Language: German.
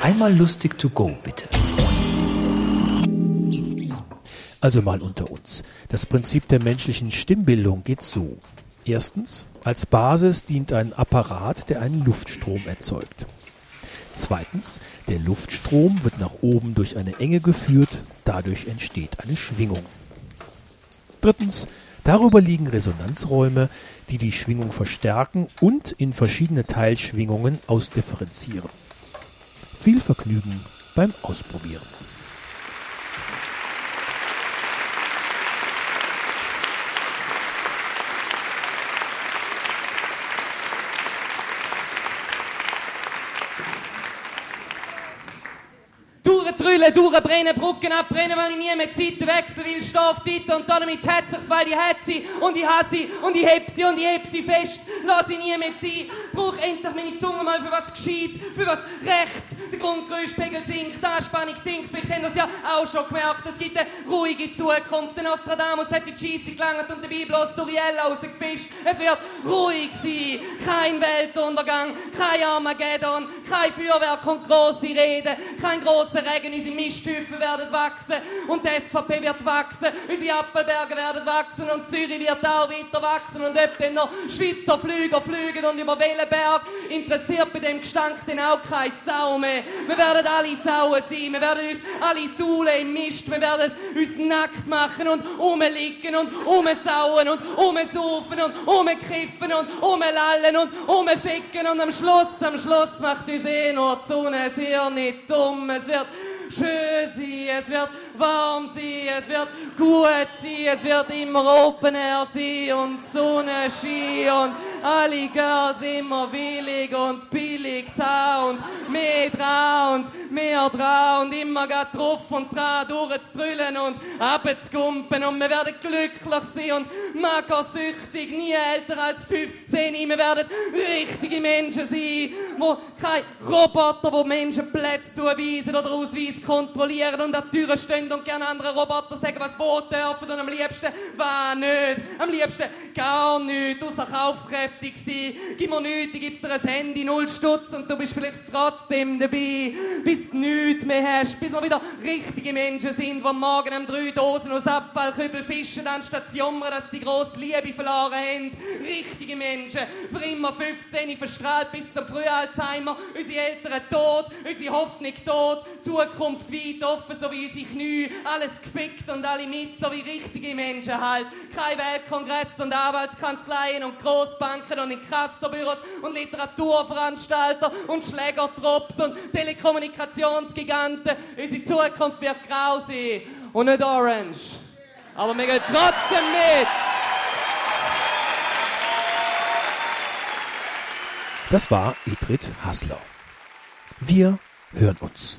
Einmal lustig to go, bitte. Also mal unter uns. Das Prinzip der menschlichen Stimmbildung geht so. Erstens, als Basis dient ein Apparat, der einen Luftstrom erzeugt. Zweitens, der Luftstrom wird nach oben durch eine Enge geführt, dadurch entsteht eine Schwingung. Drittens, darüber liegen Resonanzräume, die die Schwingung verstärken und in verschiedene Teilschwingungen ausdifferenzieren. Viel Vergnügen beim Ausprobieren. Durchtrüllen, durchbrennen, Brücken abbrennen, weil ich nie mehr Zeit wechseln will, steh auf und damit hat sich's, weil ich hat sie und ich hasse und ich heb sie und ich heb sie fest. Lass sie nie mehr ziehen. Brauch endlich meine Zunge mal für was Gescheites, für was Rechts. Der Grundgeräuschpegel sinkt, die Anspannung sinkt. Vielleicht haben das ja auch schon gemerkt. Es gibt eine ruhige Zukunft. Der Nostradamus hat die Scheisse gelangt und Bibel aus Duriella rausgefischt. Es wird ruhig sein. Kein Weltuntergang, kein Armageddon, kein Feuerwerk und grosse Reden, kein grosser Regen. Unsere Misthöfe werden wachsen und die SVP wird wachsen. Unsere Apfelberge werden wachsen und Zürich wird auch weiter wachsen. Und ob dann noch Schweizer Flüger fliegen und über Wellenberg interessiert bei dem Gestank dann auch kein Sau mehr. Wir werden alle Sauen sein. Wir werden uns alle saulen im Mist. Wir werden uns nackt machen und rumliegen und rumsauen und rumsaufen und rumkiffen und rumlallen und rumficken. Und am Schluss, am Schluss macht uns nur die Sonne sehr nicht dumm. Es wird schön sein, es wird warm sein, es wird gut sein, es wird immer Open Air sein und Sonnenschein und alle Girls immer willig und billig da und mehr dran und mehr dran und immer grad drauf und dran durchzutrüllen und abzugumpen und wir werden glücklich sein und magersüchtig, nie älter als 15. Wir werden richtige Menschen sein, wo kein Roboter, wo Menschen Plätze zuweisen oder ausweisen, kontrollieren und an die Türen stehen und gerne andere Roboter sagen, was wo dürfen und am liebsten was nicht. Am liebsten gar nichts, außer kaufkräftig sein. Gib mir nichts, ich gebe dir ein Handy, null Stutz und du bist vielleicht trotzdem dabei, bis du nichts mehr hast, bis wir wieder richtige Menschen sind, die morgen am drei Dosen aus Abfallkübel fischen, anstatt zu jammern, dass die grosse Liebe verloren haben. Richtige Menschen, für immer 15, verstrahlt bis zum Frühalzheimer, unsere Eltern tot, unsere Hoffnung tot, Zukunft weit offen, so wie unsere Knie, alles gefickt und alle mit, so wie richtige Menschen halt. Kein Weltkongress und Anwaltskanzleien und Großbanken und Inkassobüros und Literaturveranstalter und Schlägertrupps und Telekommunikationsgiganten. Unsere Zukunft wird grau sein und nicht orange. Aber wir gehen trotzdem mit. Das war Edith Hassler. Wir hören uns.